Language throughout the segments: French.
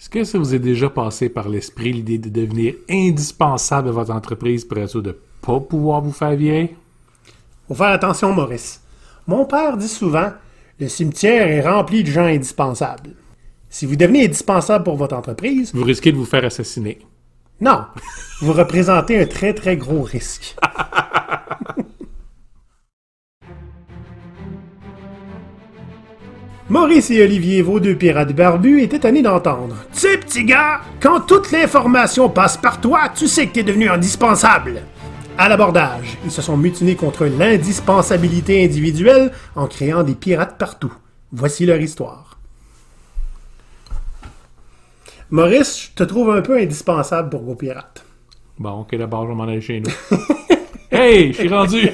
Est-ce que ça vous est déjà passé par l'esprit l'idée de devenir indispensable à votre entreprise pour être sûr de pas pouvoir vous faire virer? Faut faire attention, Maurice. Mon père dit souvent le cimetière est rempli de gens indispensables. Si vous devenez indispensable pour votre entreprise, Vous risquez de vous faire assassiner. non, vous représentez un très très gros risque. Maurice et Olivier, vos deux pirates barbus, étaient tannés d'entendre. Tu sais, petit gars, quand toute l'information passe par toi, tu sais que t'es devenu indispensable. À l'abordage, ils se sont mutinés contre l'indispensabilité individuelle en créant des pirates partout. Voici leur histoire. Maurice, je te trouve un peu indispensable pour vos pirates. Bon, ok, d'abord, je vais m'en aller chez nous. hey, je suis rendu!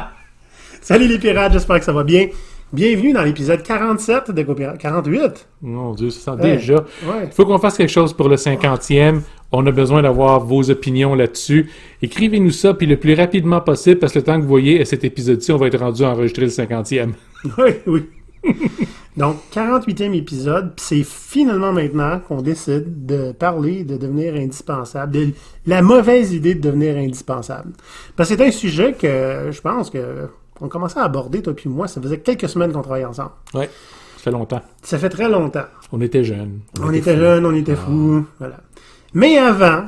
Salut les pirates, j'espère que ça va bien. Bienvenue dans l'épisode 47 de GoPirate. 48? Mon Dieu, ça sent déjà. Ouais. Il faut qu'on fasse quelque chose pour le 50e. On a besoin d'avoir vos opinions là-dessus. Écrivez-nous ça, puis le plus rapidement possible, parce que le temps que vous voyez à cet épisode-ci, on va être rendu à enregistrer le 50e. Oui, oui. Donc, 48e épisode, puis c'est finalement maintenant qu'on décide de parler de devenir indispensable, de la mauvaise idée de devenir indispensable. Parce que c'est un sujet que je pense que on commençait à aborder, toi puis moi, ça faisait quelques semaines qu'on travaillait ensemble. Ouais, ça fait longtemps. Ça fait très longtemps. On était jeunes. On était jeunes, on était fous, voilà. Mais avant,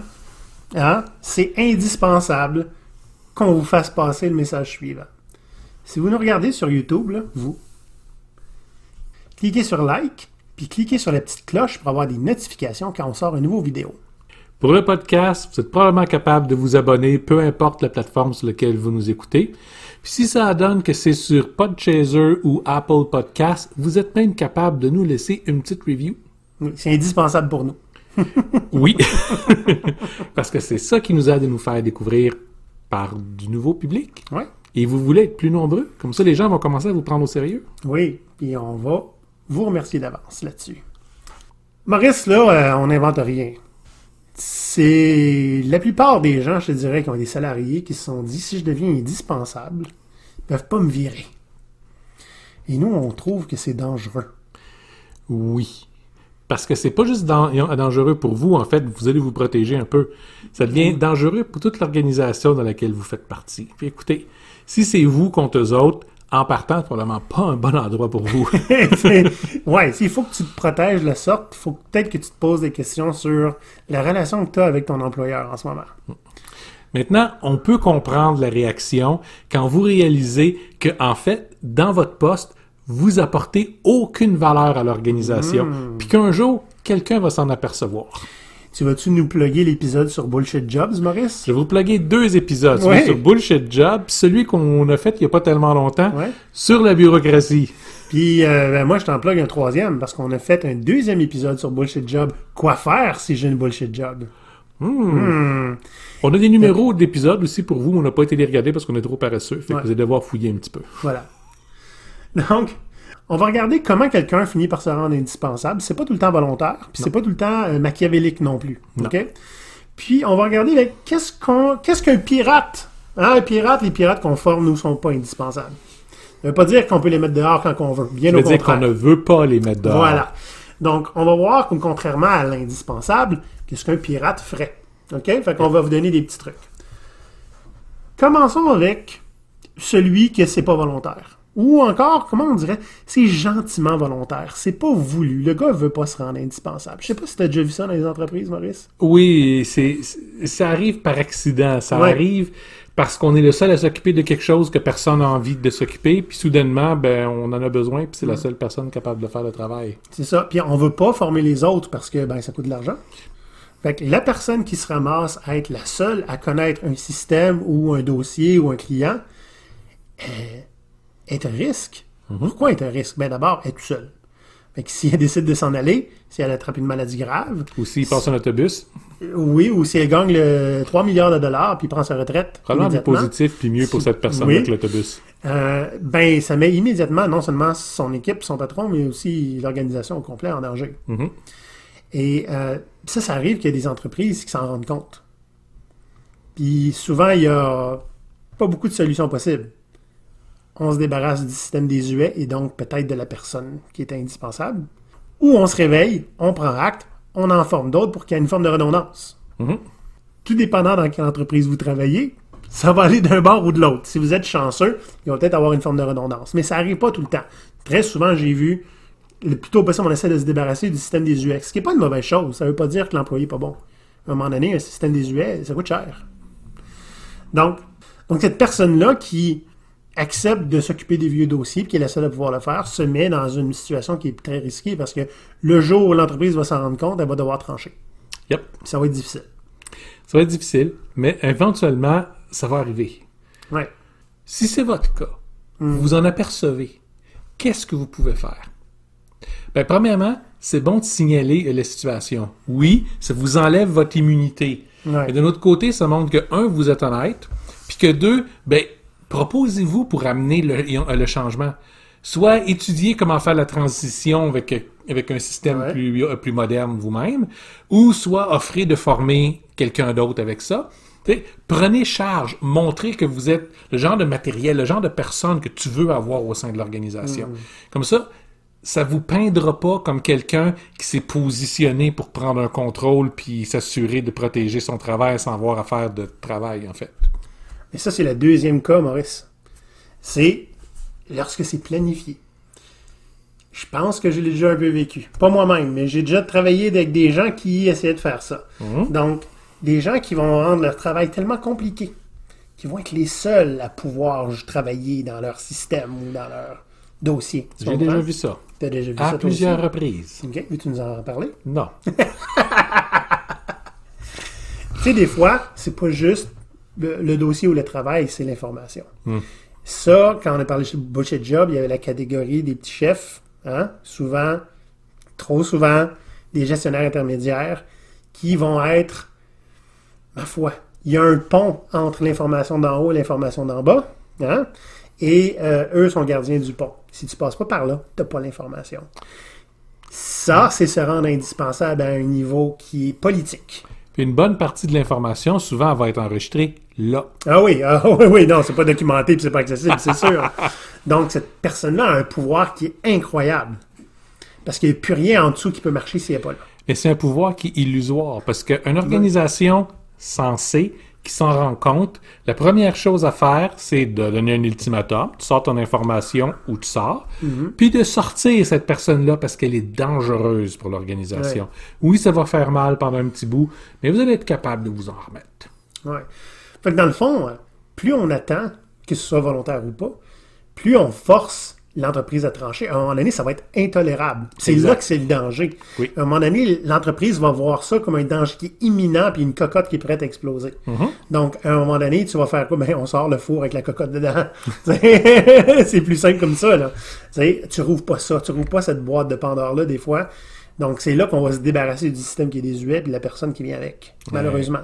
hein, c'est indispensable qu'on vous fasse passer le message suivant. Si vous nous regardez sur YouTube, là, vous, cliquez sur like, puis cliquez sur la petite cloche pour avoir des notifications quand on sort une nouvelle vidéo. Pour le podcast, vous êtes probablement capable de vous abonner, peu importe la plateforme sur laquelle vous nous écoutez. Puis si ça donne que c'est sur Podchaser ou Apple Podcast, vous êtes même capable de nous laisser une petite review. Oui, C'est indispensable pour nous. Oui, parce que c'est ça qui nous aide à nous faire découvrir par du nouveau public. Ouais. Et vous voulez être plus nombreux, comme ça les gens vont commencer à vous prendre au sérieux. Oui, puis on va vous remercier d'avance là-dessus. Maurice, là, euh, on n'invente rien. C'est la plupart des gens, je te dirais, qui ont des salariés qui se sont dit si je deviens indispensable, ils peuvent pas me virer. Et nous, on trouve que c'est dangereux. Oui. Parce que c'est pas juste dan- dangereux pour vous, en fait, vous allez vous protéger un peu. Ça devient dangereux pour toute l'organisation dans laquelle vous faites partie. Puis écoutez, si c'est vous contre eux autres, en partant, c'est probablement pas un bon endroit pour vous. Ouais, s'il faut que tu te protèges de la sorte, il faut peut-être que tu te poses des questions sur la relation que tu as avec ton employeur en ce moment. Maintenant, on peut comprendre la réaction quand vous réalisez que, en fait, dans votre poste, vous apportez aucune valeur à l'organisation, puis qu'un jour, quelqu'un va s'en apercevoir. Tu vas-tu nous plugger l'épisode sur Bullshit Jobs, Maurice? Je vais vous plugger deux épisodes, celui Ouais. sur Bullshit Job, puis celui qu'on a fait il n'y a pas tellement longtemps, Ouais. sur la bureaucratie. Puis euh, ben, moi, je t'en plug un troisième parce qu'on a fait un deuxième épisode sur Bullshit Job. Quoi faire si j'ai une Bullshit Job? Hmm. On a des numéros d'épisodes aussi pour vous, on n'a pas été les regarder parce qu'on est trop paresseux, fait Ouais. que vous allez devoir fouiller un petit peu. Voilà. Donc, on va regarder comment quelqu'un finit par se rendre indispensable. C'est pas tout le temps volontaire, puis c'est pas tout le temps euh, machiavélique non plus. Non. OK? Puis on va regarder là, qu'est-ce qu'on qu'est-ce qu'un pirate? Hein, un pirate, les pirates qu'on forme, nous, sont pas indispensables. Ça veut pas dire qu'on peut les mettre dehors quand on veut. Bien Ça au veut dire qu'on ne veut pas les mettre dehors. Voilà. Donc, on va voir que contrairement à l'indispensable, qu'est-ce qu'un pirate ferait. OK? Fait qu'on va vous donner des petits trucs. Commençons avec celui que c'est pas volontaire. Ou encore, comment on dirait, c'est gentiment volontaire. C'est pas voulu. Le gars veut pas se rendre indispensable. Je sais pas si t'as déjà vu ça dans les entreprises, Maurice. Oui, c'est, ça arrive par accident. Ça Ouais. arrive parce qu'on est le seul à s'occuper de quelque chose que personne n'a envie de s'occuper, puis soudainement, ben, on en a besoin, puis c'est la seule personne capable de faire le travail. C'est ça. Puis on veut pas former les autres parce que ben ça coûte de l'argent. Fait que la personne qui se ramasse à être la seule à connaître un système ou un dossier ou un client euh, est un risque. Pourquoi est un risque? Ben d'abord, elle est tout seule. Fait que si elle décide de s'en aller, si elle attrape une maladie grave, Ou s'il passe un autobus, euh, oui, ou si elle gagne le 3 milliards de dollars puis prend sa retraite probablement plus positif, puis mieux pour cette personne Oui. avec l'autobus. euh, ben ça met immédiatement non seulement son équipe, son patron, mais aussi l'organisation au complet en danger. Mhm. Et euh, ça, ça arrive qu'il y a des entreprises qui s'en rendent compte. Puis souvent, il y a pas beaucoup de solutions possibles. On se débarrasse du système désuet et donc peut-être de la personne qui est indispensable. Ou on se réveille, on prend acte, on en forme d'autres pour qu'il y ait une forme de redondance. Mhm. Tout dépendant dans quelle entreprise vous travaillez, ça va aller d'un bord ou de l'autre. Si vous êtes chanceux, il va peut-être avoir une forme de redondance. Mais ça n'arrive pas tout le temps. Très souvent, j'ai vu, le plus tôt possible, on essaie de se débarrasser du système des UX, ce qui n'est pas une mauvaise chose. Ça ne veut pas dire que l'employé n'est pas bon. À un moment donné, un système des UX, ça coûte cher. Donc, donc cette personne-là qui accepte de s'occuper des vieux dossiers, puis qui est la seule à pouvoir le faire, se met dans une situation qui est très risquée parce que le jour où l'entreprise va s'en rendre compte, elle va devoir trancher. Yep. Ça va être difficile. Ça va être difficile, mais éventuellement, ça va arriver. Ouais. Si c'est votre cas, vous en apercevez, qu'est-ce que vous pouvez faire? Ben, premièrement, c'est bon de signaler la situation. Oui, ça vous enlève votre immunité. Ouais. Mais d'un autre côté, ça montre que, un, vous êtes honnête, puis que deux, ben, proposez-vous pour amener le, le changement? Soit étudier comment faire la transition avec, avec un système Ouais. plus, euh, plus moderne vous-même, ou soit offrir de former quelqu'un d'autre avec ça. Prenez charge, montrez que vous êtes le genre de matériel, le genre de personne que tu veux avoir au sein de l'organisation. Comme ça, ça vous peindra pas comme quelqu'un qui s'est positionné pour prendre un contrôle puis s'assurer de protéger son travail sans avoir à faire de travail, en fait. Et ça, c'est le deuxième cas, Maurice. C'est lorsque c'est planifié. Je pense que je l'ai déjà un peu vécu. Pas moi-même, mais j'ai déjà travaillé avec des gens qui essayaient de faire ça. Donc, des gens qui vont rendre leur travail tellement compliqué, qui vont être les seuls à pouvoir travailler dans leur système ou dans leur dossier. Tu J'ai déjà vu ça. T'as déjà vu À ça plusieurs aussi? reprises. Ok, veux-tu nous en parler? Non. Tu sais, des fois, c'est pas juste le, le dossier ou le travail, c'est l'information. Ça, quand on a parlé de Bullshit Job, il y avait la catégorie des petits chefs, hein, souvent, trop souvent, des gestionnaires intermédiaires qui vont être, ma foi, il y a un pont entre l'information d'en haut et l'information d'en bas, hein, et euh, eux sont gardiens du pont. Si tu passes pas par là, t'as pas l'information. Ça, c'est se rendre indispensable à un niveau qui est politique. Puis une bonne partie de l'information, souvent, elle va être enregistrée là. Ah oui, ah oui, oui, non, c'est pas documenté puis c'est pas accessible, c'est sûr. Donc, cette personne-là a un pouvoir qui est incroyable. Parce qu'il n'y a plus rien en dessous qui peut marcher s'il n'est pas là. Mais c'est un pouvoir qui est illusoire parce qu'une organisation censée qui s'en rend compte, la première chose à faire, c'est de donner un ultimatum. Tu sors ton information ou tu sors. Puis de sortir cette personne-là parce qu'elle est dangereuse pour l'organisation. Oui, ça va faire mal pendant un petit bout, mais vous allez être capable de vous en remettre. Ouais. Fait que dans le fond, plus on attend, que ce soit volontaire ou pas, plus on force l'entreprise à trancher. À un moment donné, ça va être intolérable. C'est là que c'est le danger. Oui. À un moment donné, l'entreprise va voir ça comme un danger qui est imminent puis une cocotte qui est prête à exploser. Donc, à un moment donné, tu vas faire quoi? Ben, on sort le four avec la cocotte dedans. c'est plus simple comme ça, là. Tu sais, tu rouvres pas ça. Tu rouvres pas cette boîte de Pandore-là, des fois. Donc, c'est là qu'on va se débarrasser du système qui est désuet et de la personne qui vient avec. Malheureusement.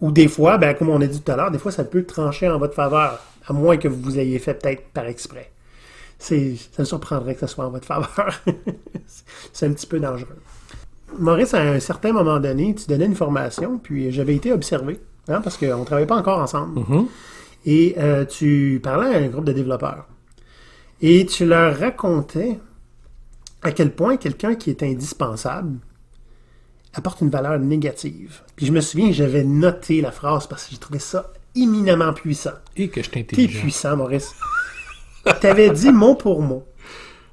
Ou des fois, ben, comme on a dit tout à l'heure, des fois, ça peut trancher en votre faveur, à moins que vous ayez fait peut-être par exprès. C'est, ça me surprendrait que ce soit en votre faveur. c'est un petit peu dangereux. Maurice, à un certain moment donné, tu donnais une formation, puis j'avais été observé, hein, parce qu'on ne travaillait pas encore ensemble. Et euh, tu parlais à un groupe de développeurs. Et tu leur racontais à quel point quelqu'un qui est indispensable apporte une valeur négative. Puis je me souviens, j'avais noté la phrase parce que j'ai trouvé ça éminemment puissant. Et que je T'es t'intelligent. puissant, Maurice. T'avais dit mot pour mot.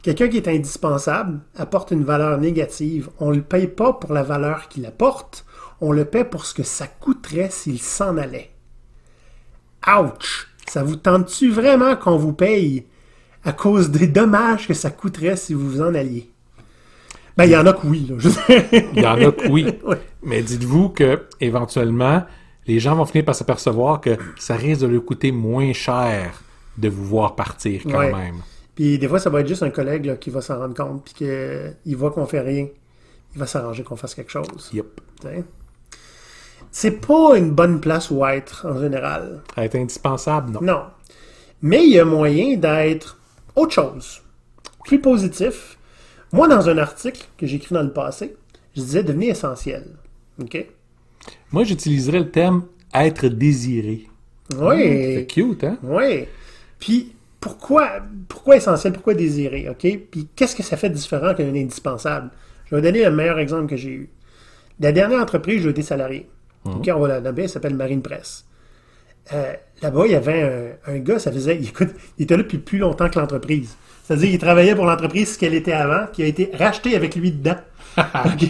Quelqu'un qui est indispensable apporte une valeur négative. On ne le paye pas pour la valeur qu'il apporte, on le paie pour ce que ça coûterait s'il s'en allait. Ouch! Ça vous tente-tu vraiment qu'on vous paye à cause des dommages que ça coûterait si vous vous en alliez? Ben, il y en a que oui. Il y en a que oui. Ouais. Mais dites-vous que éventuellement, les gens vont finir par s'apercevoir que ça risque de leur coûter moins cher de vous voir partir quand Ouais. même. Puis des fois, ça va être juste un collègue là, qui va s'en rendre compte, puis qu'il voit qu'on fait rien. Il va s'arranger qu'on fasse quelque chose. Yep. C'est pas une bonne place où être en général. Être indispensable, non. Non. Mais il y a moyen d'être autre chose, plus positif. Moi, dans un article que j'ai écrit dans le passé, je disais devenez essentiel. OK? Moi, j'utiliserais le terme être désiré. Oui. C'est cute, hein? Oui. Puis, pourquoi, pourquoi essentiel? Pourquoi désiré? OK? Puis, qu'est-ce que ça fait de différent qu'un indispensable? Je vais donner le meilleur exemple que j'ai eu. La dernière entreprise, j'ai été salarié. OK, on va la nommer, elle s'appelle Marine Presse. Euh, Là-bas, il y avait un, un gars, ça faisait. Écoute, il était là depuis plus longtemps que l'entreprise. C'est-à-dire qu'il travaillait pour l'entreprise ce qu'elle était avant, qui a été rachetée avec lui dedans. OK?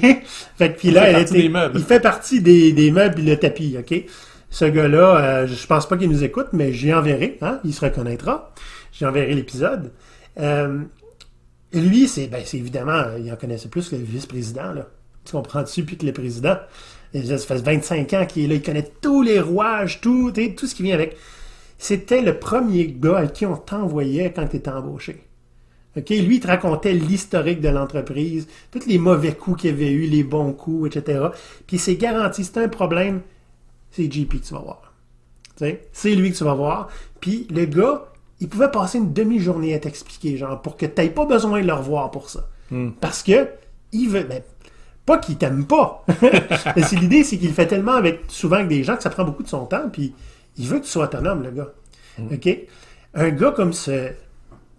Fait que, puis là, fait elle partie était- des meubles. il fait partie des, des meubles et le tapis, OK? Ce gars-là, euh, je pense pas qu'il nous écoute, mais j'y enverrai, hein? Il se reconnaîtra. J'y enverrai l'épisode. Euh, lui, c'est ben, évidemment, il en connaissait plus que le vice-président. Tu comprends-tu? Puis que le président? Ça fait 25 ans qu'il est là, il connaît tous les rouages, tout, tout ce qui vient avec. C'était le premier gars à qui on t'envoyait quand tu étais embauché. Lui, il te racontait l'historique de l'entreprise, tous les mauvais coups qu'il avait eu, les bons coups, etc. Puis c'est garanti, c'est un problème, c'est JP que tu vas voir. C'est lui que tu vas voir. Puis le gars, il pouvait passer une demi-journée à t'expliquer, genre, pour que tu n'aies pas besoin de le revoir pour ça. Parce que, il veut. ben, pas qu'il t'aime pas. C'est l'idée, c'est qu'il fait tellement avec, souvent avec des gens que ça prend beaucoup de son temps, puis il veut que tu sois autonome, le gars. OK? Un gars comme ce,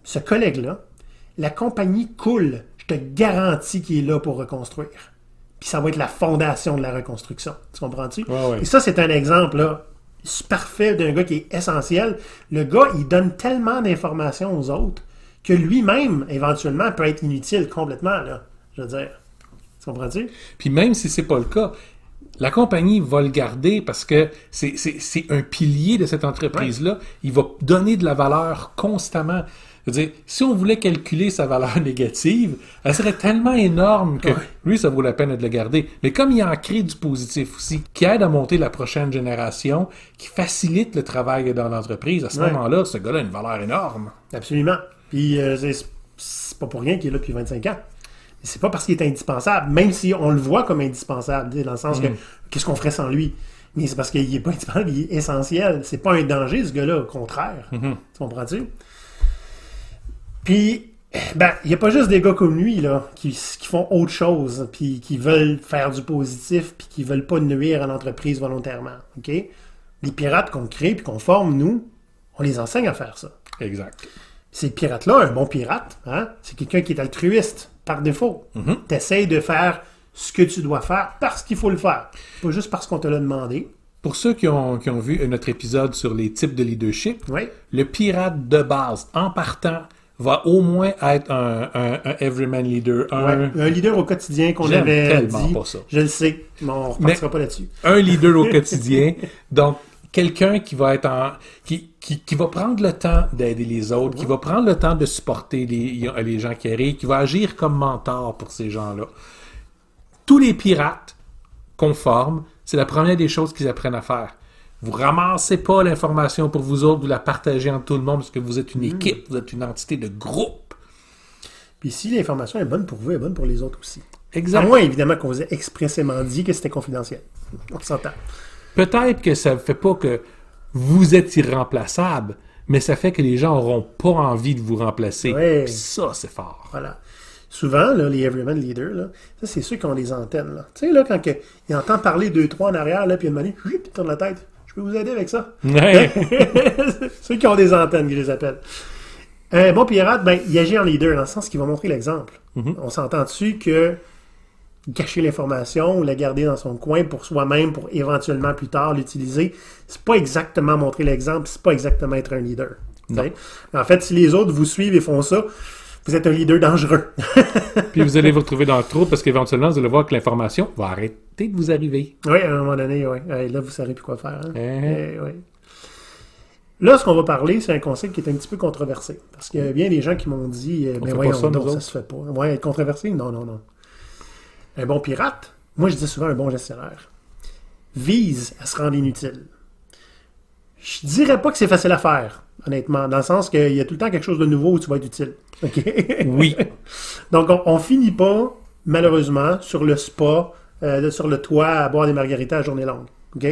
ce collègue-là, la compagnie coule. Je te garantis qu'il est là pour reconstruire. Puis ça va être la fondation de la reconstruction. Tu comprends-tu? Ouais, ouais. Et ça, c'est un exemple là, parfait d'un gars qui est essentiel. Le gars, il donne tellement d'informations aux autres que lui-même, éventuellement, peut être inutile complètement. Là, je veux dire. Tu comprends-tu? Puis même si c'est pas le cas, la compagnie va le garder parce que c'est un pilier de cette entreprise-là. Il va donner de la valeur constamment. Je veux dire, si on voulait calculer sa valeur négative, elle serait tellement énorme que lui, ça vaut la peine de le garder. Mais comme il en crée du positif aussi, qui aide à monter la prochaine génération, qui facilite le travail dans l'entreprise, à ce Ouais. moment-là, ce gars-là a une valeur énorme. Absolument. Puis euh, c'est- pas pour rien qu'il est là depuis 25 ans. C'est pas parce qu'il est indispensable, même si on le voit comme indispensable, dans le sens que qu'est-ce qu'on ferait sans lui? Mais c'est parce qu'il est pas indispensable, il est essentiel. C'est pas un danger, ce gars-là, au contraire. Tu comprends-tu? Puis, ben, il n'y a pas juste des gars comme lui, là, qui, qui font autre chose, puis qui veulent faire du positif, puis qui veulent pas nuire à l'entreprise volontairement. OK? Les pirates qu'on crée, puis qu'on forme, nous, on les enseigne à faire ça. Exact. Ces pirates-là, un bon pirate, hein, c'est quelqu'un qui est altruiste, par défaut. Tu essaies de faire ce que tu dois faire parce qu'il faut le faire. Pas juste parce qu'on te l'a demandé. Pour ceux qui ont, qui ont vu notre épisode sur les types de leadership, Oui. le pirate de base, en partant, va au moins être un, un, un everyman leader, un, Ouais. Un leader au quotidien qu'on avait tellement dit. pas ça. Je le sais, mais on repartira pas là-dessus. un leader au quotidien. Donc, quelqu'un qui va être en, qui, qui, qui va prendre le temps d'aider les autres, qui va prendre le temps de supporter les, les gens qui arrivent, qui va agir comme mentor pour ces gens-là. Tous les pirates qu'on forme, c'est la première des choses qu'ils apprennent à faire. Vous ramassez pas l'information pour vous autres, vous la partagez entre tout le monde parce que vous êtes une équipe, vous êtes une entité de groupe. Puis si l'information est bonne pour vous, elle est bonne pour les autres aussi. À Exact. moins, évidemment, qu'on vous ait expressément dit que c'était confidentiel. On s'entend. Peut-être que ça ne fait pas que vous êtes irremplaçable, mais ça fait que les gens n'auront pas envie de vous remplacer. Ouais. Puis ça, c'est fort. Voilà. Souvent, là, les Everyman Leaders, là, ça, c'est ceux qui ont des antennes. là. Tu sais, là, quand que, il entend parler deux, trois en arrière, là, puis il a demandé, il tourne la tête. Je peux vous aider avec ça? Ouais. Ceux qui ont des antennes, je les appelle. Un bon pirate, ben, il agit en leader, dans le sens qu'il va montrer l'exemple. On s'entend dessus que cacher l'information ou la garder dans son coin pour soi-même, pour éventuellement plus tard l'utiliser, c'est pas exactement montrer l'exemple, c'est pas exactement être un leader. En fait, si les autres vous suivent et font ça, vous êtes un leader dangereux. Puis vous allez vous retrouver dans le trou parce qu'éventuellement, vous allez voir que l'information va arrêter de vous arriver. oui, à un moment donné, oui. Là, vous savez plus quoi faire. hein. Eh. Eh. Là, ce qu'on va parler, c'est un concept qui est un petit peu controversé. Parce qu'il y a bien des gens qui m'ont dit, On mais voyons ça, donc, ça se fait pas. Ouais, être controversé? Non, non, non. Un bon pirate, moi je dis souvent un bon gestionnaire, vise à se rendre inutile. Je dirais pas que c'est facile à faire, honnêtement, dans le sens qu'il y a tout le temps quelque chose de nouveau où tu vas être utile. OK? Oui. Donc, on, on finit pas, malheureusement, sur le spa, euh, sur le toit, à boire des margaritas à journée longue. OK?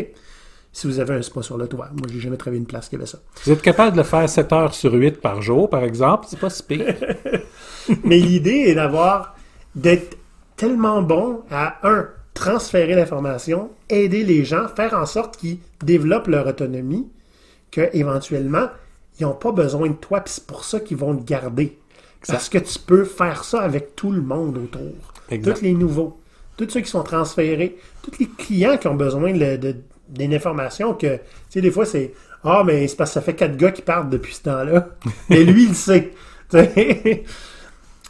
Si vous avez un spa sur le toit. Moi, j'ai jamais travaillé une place qui avait ça. Vous êtes capable de le faire 7 heures sur 8 par jour, par exemple? C'est pas si pire. Mais l'idée est d'avoir, d'être tellement bon à, un, transférer l'information, aider les gens, faire en sorte qu'ils développent leur autonomie, qu'éventuellement, ils n'ont pas besoin de toi, puis c'est pour ça qu'ils vont te garder. Parce que tu peux faire ça avec tout le monde autour. Exact. Tous les nouveaux. tous ceux qui sont transférés, tous les clients qui ont besoin d'une information que, tu sais, des fois, c'est Ah, mais c'est parce que ça fait quatre gars qui partent depuis ce temps-là. Mais lui, il le sait.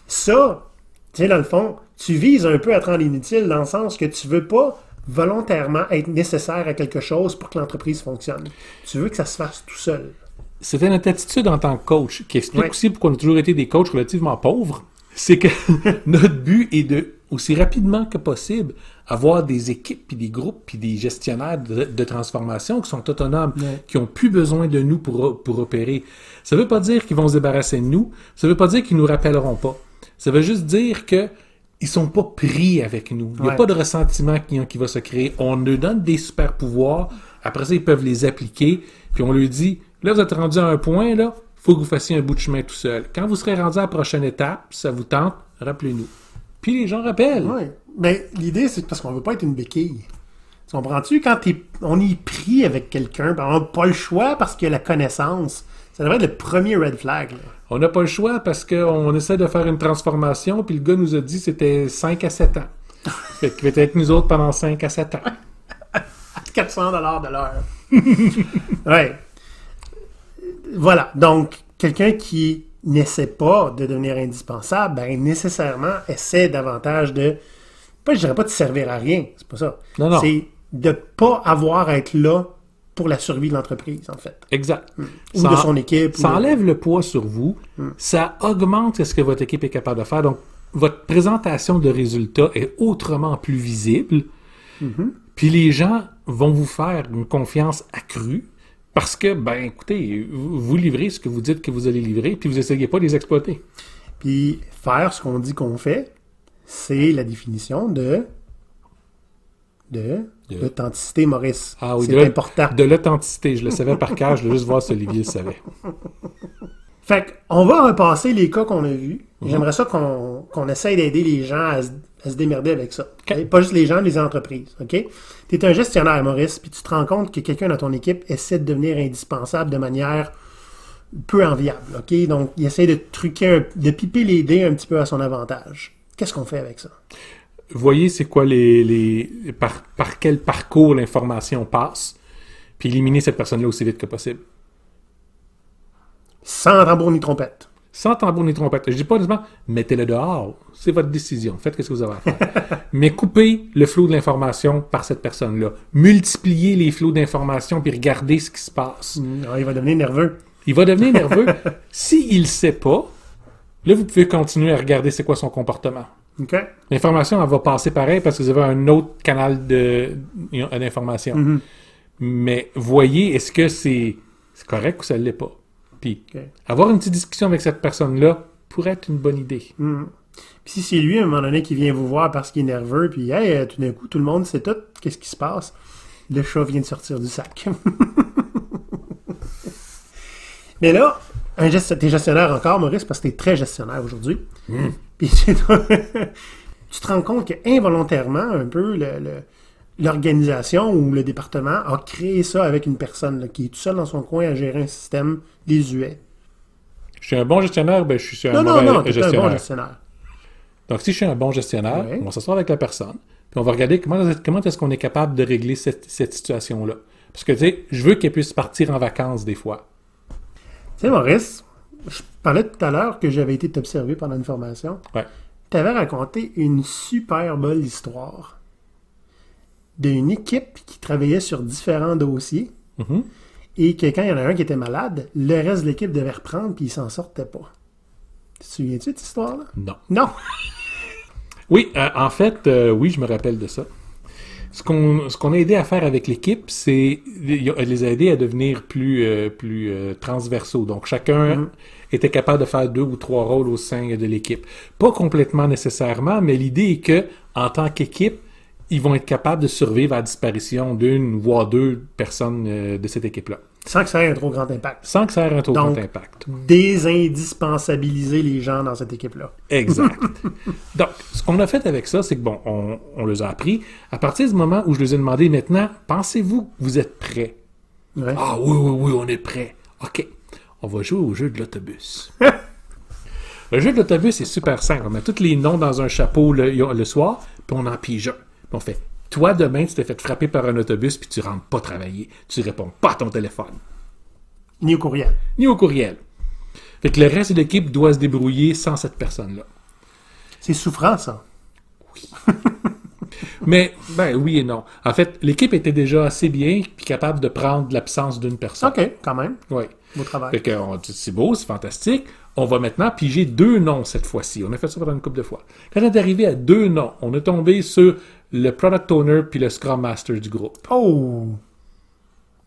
Ça, tu sais, dans le fond, tu vises un peu à te rendre inutile dans le sens que tu veux pas volontairement être nécessaire à quelque chose pour que l'entreprise fonctionne. Tu veux que ça se fasse tout seul. C'était notre attitude en tant que coach, qui explique Ouais. aussi pourquoi on a toujours été des coachs relativement pauvres. C'est que notre but est de, aussi rapidement que possible, avoir des équipes, puis des groupes, puis des gestionnaires de, de transformation qui sont autonomes, Ouais. qui ont plus besoin de nous pour, pour opérer. Ça veut pas dire qu'ils vont se débarrasser de nous. Ça veut pas dire qu'ils nous rappelleront pas. Ça veut juste dire que ils sont pas pris avec nous. Il n'y a Ouais. pas de ressentiment qui, qui va se créer. On leur donne des super pouvoirs. Après ça, ils peuvent les appliquer. Puis on leur dit, là, vous êtes rendu à un point, là, faut que vous fassiez un bout de chemin tout seul. Quand vous serez rendu à la prochaine étape, si ça vous tente, rappelez-nous. Puis les gens rappellent. Oui. Mais l'idée, c'est parce qu'on veut pas être une béquille. Tu comprends-tu? Quand on est pris avec quelqu'un, ben, on n'a pas le choix parce qu'il y a la connaissance. Ça devrait être le premier red flag. là. On n'a pas le choix parce qu'on essaie de faire une transformation, puis le gars nous a dit que c'était 5 à 7 ans. fait qu'il va être avec nous autres pendant 5 à 7 ans. 400 dollars de l'heure. ouais. Voilà. Donc, quelqu'un qui n'essaie pas de devenir indispensable, ben, nécessairement essaie davantage de, pas, je dirais pas de servir à rien, c'est pas ça. Non, non. C'est de pas avoir à être là pour la survie de l'entreprise, en fait. Exact. Ou Ça de son équipe. ou Ça enlève le poids sur vous, ça augmente ce que votre équipe est capable de faire. Donc, votre présentation de résultats est autrement plus visible. Puis les gens vont vous faire une confiance accrue parce que, ben, écoutez, vous livrez ce que vous dites que vous allez livrer, puis vous essayez pas de les exploiter. Puis faire ce qu'on dit qu'on fait, c'est la définition de de De- l'authenticité, Maurice. Ah oui, c'est de important. De l'authenticité. Je le savais par cœur, je voulais juste voir si Olivier le savait. Fait qu'on va repasser les cas qu'on a vus. J'aimerais ça qu'on qu'on essaye d'aider les gens à se, à se démerder avec ça. Pas juste les gens, les entreprises. OK? Tu es un gestionnaire, Maurice, puis tu te rends compte que quelqu'un dans ton équipe essaie de devenir indispensable de manière peu enviable. OK? Donc, il essaie de truquer, de piper les dés un petit peu à son avantage. Qu'est-ce qu'on fait avec ça? voyez c'est quoi les, les par, par quel parcours l'information passe, puis éliminer cette personne-là aussi vite que possible. Sans tambour ni trompette. Sans tambour ni trompette. Je dis pas honnêtement, mettez-le dehors. C'est votre décision. Faites ce que vous avez à faire. Mais coupez le flot de l'information par cette personne-là. Multipliez les flots d'informations puis regardez ce qui se passe. Alors, il va devenir nerveux. Il va devenir nerveux. S'il ne sait pas, là, vous pouvez continuer à regarder c'est quoi son comportement. OK? L'information, elle va passer pareil parce que vous avez un autre canal de- d'information. Mais voyez, est-ce que c'est c'est correct ou ça ne l'est pas? Puis, avoir une petite discussion avec cette personne-là pourrait être une bonne idée. Puis si c'est lui, à un moment donné, qui vient vous voir parce qu'il est nerveux, puis hey, euh, tout d'un coup, tout le monde sait tout, qu'est-ce qui se passe? Le chat vient de sortir du sac. Mais là, un gest... t'es gestionnaire encore, Maurice, parce que t'es très gestionnaire aujourd'hui. Puis tu tu te rends compte que involontairement, un peu, le- le- l'organisation ou le département a créé ça avec une personne là, qui est tout seul dans son coin à gérer un système désuet. Je suis un bon gestionnaire, ben, je suis un Non, mauvais non, t'es un gestionnaire. bon gestionnaire. Donc, si je suis un bon gestionnaire, on va s'asseoir avec la personne, puis on va regarder comment, comment est-ce qu'on est capable de régler cette, cette situation-là. Parce que, tu sais, je veux qu'elle puisse partir en vacances des fois. Tu sais, Maurice, je parlais tout à l'heure que j'avais été t'observer pendant une formation. Ouais. Tu avais raconté une super belle histoire d'une équipe qui travaillait sur différents dossiers Mhm. et que quand il y en a un qui était malade, le reste de l'équipe devait reprendre puis il s'en sortait pas. Tu te souviens-tu de cette histoire-là? Non. Non! Oui, euh, en fait, euh, oui, je me rappelle de ça. Ce qu'on a aidé à faire avec l'équipe, c'est les aider à devenir plus euh, plus transversaux. Donc chacun était capable de faire deux ou trois rôles au sein de l'équipe. Pas complètement nécessairement, mais l'idée est que en tant qu'équipe, ils vont être capables de survivre à la disparition d'une voire deux personnes euh, de cette équipe-là, Sans que ça ait un trop grand impact. sans que ça ait un trop Donc- grand impact. Désindispensabiliser les gens dans cette équipe-là. Exact. Donc, ce qu'on a fait avec ça, c'est que bon, on, on les a appris. À partir du moment où je les ai demandé maintenant, pensez-vous que vous êtes prêts? Ouais. Ah oui, oui, oui, on est prêts. OK. On va jouer au jeu de l'autobus. le jeu de l'autobus est super simple. On met tous les noms dans un chapeau le, le soir, puis on en pige un. On fait, toi, demain, tu t'es fait frapper par un autobus puis tu rentres pas travailler. Tu réponds pas à ton téléphone. Ni au courriel. Ni au courriel. Fait que le reste de l'équipe doit se débrouiller sans cette personne-là. C'est souffrant, ça. Mais, ben oui et non. En fait, l'équipe était déjà assez bien puis capable de prendre l'absence d'une personne. OK, quand même. Oui. Beau travail. Fait que c'est beau, c'est fantastique. On va maintenant piger deux noms cette fois-ci. On a fait ça pendant une couple de fois. Quand on est arrivé à deux noms, on est tombé sur le product owner puis le scrum master du groupe. Oh!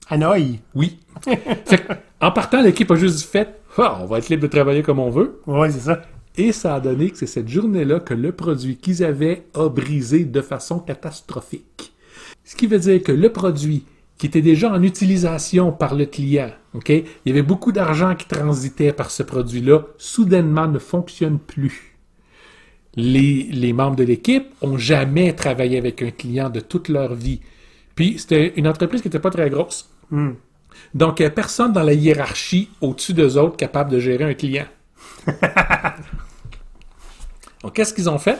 Hanoï. Oui. fait en partant, l'équipe a juste fait, Ah, on va être libre de travailler comme on veut. Ouais, c'est ça. Et ça a donné que c'est cette journée-là que le produit qu'ils avaient a brisé de façon catastrophique. Ce qui veut dire que le produit qui était déjà en utilisation par le client, OK, il y avait beaucoup d'argent qui transitait par ce produit-là, soudainement ne fonctionne plus. Les, les membres de l'équipe ont jamais travaillé avec un client de toute leur vie. Puis c'était une entreprise qui n'était pas très grosse. Donc, il n'y a personne dans la hiérarchie au-dessus d'eux autres capable de gérer un client. Donc, qu'est-ce qu'ils ont fait?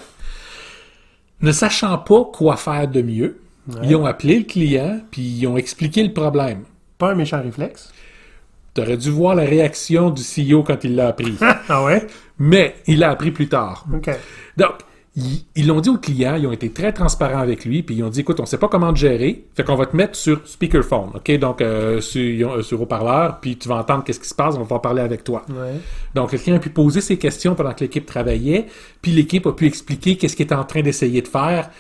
Ne sachant pas quoi faire de mieux, ils ont appelé le client, puis ils ont expliqué le problème. Pas un méchant réflexe? Tu aurais dû voir la réaction du CEO quand il l'a appris. ah ouais? Mais il l'a appris plus tard. OK. Donc, ils l'ont dit au client, ils ont été très transparents avec lui, puis ils ont dit, écoute, on sait pas comment te gérer, fait qu'on va te mettre sur speakerphone, OK? Donc, euh, sur, euh, sur haut-parleur, puis tu vas entendre qu'est-ce qui se passe, on va parler avec toi. Ouais. Donc, le client a pu poser ses questions pendant que l'équipe travaillait, puis l'équipe a pu expliquer qu'est-ce qu'il était en train d'essayer de faire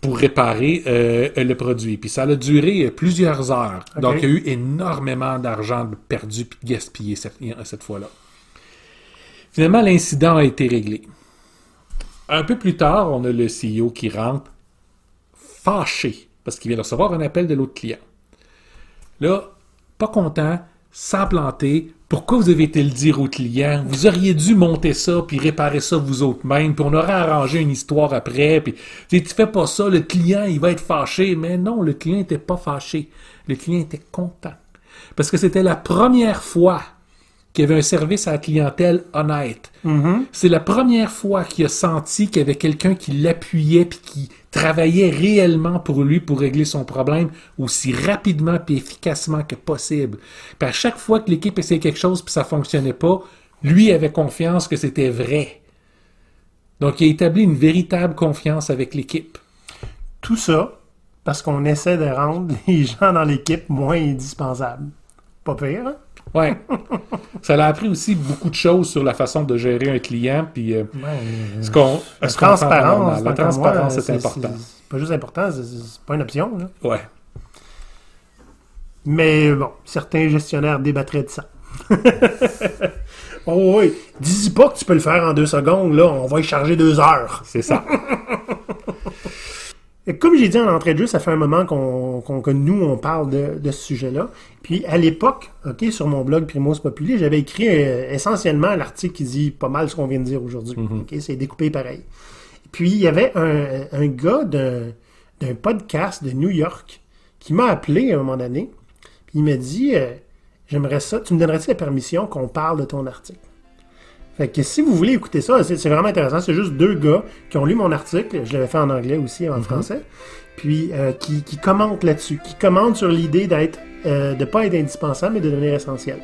pour réparer euh, le produit. Puis ça a duré plusieurs heures. Donc, il y a eu énormément d'argent perdu puis gaspillé cette, cette fois-là. Finalement, l'incident a été réglé. Un peu plus tard, on a le CEO qui rentre fâché parce qu'il vient de recevoir un appel de l'autre client. Là, pas content, sans planter. Pourquoi vous avez été le dire au client? Vous auriez dû monter ça puis réparer ça vous autres mêmes, puis on aurait arrangé une histoire après. Puis tu fais pas ça, le client il va être fâché. Mais non, le client était pas fâché. Le client était content parce que c'était la première fois qu'il y avait un service à la clientèle honnête. C'est la première fois qu'il a senti qu'il y avait quelqu'un qui l'appuyait puis qui travaillait réellement pour lui pour régler son problème aussi rapidement puis efficacement que possible. Puis à chaque fois que l'équipe essayait quelque chose puis ça fonctionnait pas, lui avait confiance que c'était vrai. Donc il a établi une véritable confiance avec l'équipe. Tout ça parce qu'on essaie de rendre les gens dans l'équipe moins indispensables. Pas pire, hein? Ouais. ça l'a appris aussi beaucoup de choses sur la façon de gérer un client puis euh, ce qu'on La ce transparence. La transparence, c'est important. C'est pas juste important, c'est- c'est pas une option. Là. Ouais. Mais bon, certains gestionnaires débattraient de ça. oh oui, dis pas que tu peux le faire en deux secondes, là, on va y charger deux heures. C'est ça. Comme j'ai dit en entrée de jeu, ça fait un moment qu'on, qu'on- que nous, on parle de, de ce sujet-là. Puis à l'époque, ok, sur mon blog Primos Populi, j'avais écrit euh, essentiellement l'article qui dit pas mal ce qu'on vient de dire aujourd'hui. Ok, c'est découpé pareil. Puis il y avait un, un gars d'un, d'un podcast de New York qui m'a appelé à un moment donné. Puis il m'a dit euh, J'aimerais ça, tu me donnerais-tu la permission qu'on parle de ton article fait que si vous voulez écouter ça, c'est vraiment intéressant. C'est juste deux gars qui ont lu mon article. Je l'avais fait en anglais aussi, en français. Puis euh, qui, qui commentent là-dessus, qui commentent sur l'idée d'être, euh, de pas être indispensable, mais de devenir essentiel.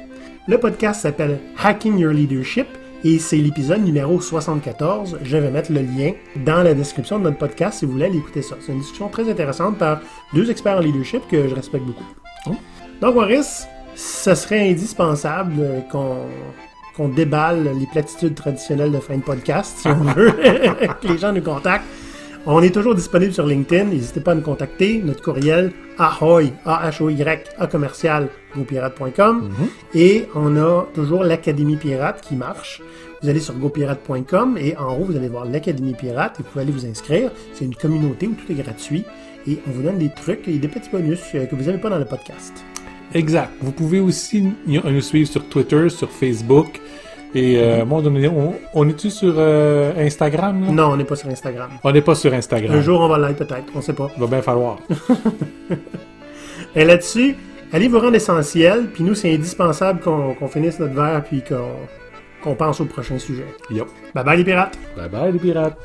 Le podcast s'appelle Hacking Your Leadership et c'est l'épisode numéro 74. Je vais mettre le lien dans la description de notre podcast si vous voulez aller écouter ça. C'est une discussion très intéressante par deux experts en leadership que je respecte beaucoup. Donc, Maurice, ce serait indispensable euh, qu'on qu'on déballe les platitudes traditionnelles de fin de podcast, si on veut, que les gens nous contactent. On est toujours disponible sur LinkedIn. N'hésitez pas à nous contacter. Notre courriel, ahoy, A-H-O-Y, A commercial, gopirate.com. Et on a toujours l'Académie Pirate qui marche. Vous allez sur gopirate.com et en haut, vous allez voir l'Académie Pirate et vous pouvez aller vous inscrire. C'est une communauté où tout est gratuit et on vous donne des trucs et des petits bonus euh, que vous n'avez pas dans le podcast. Exact. Vous pouvez aussi nous suivre sur Twitter, sur Facebook. Et euh, moi, on, est- on, est-tu sur euh, Instagram? là? Non, on n'est pas sur Instagram. On n'est pas sur Instagram. Un jour, on va l'être peut-être, on sait pas. Il va bien falloir. Et là-dessus, allez vous rendre essentiel, puis nous, c'est indispensable qu'on finisse notre verre, puis qu'on pense au prochain sujet. Yup. Bye bye les pirates! Bye bye les pirates.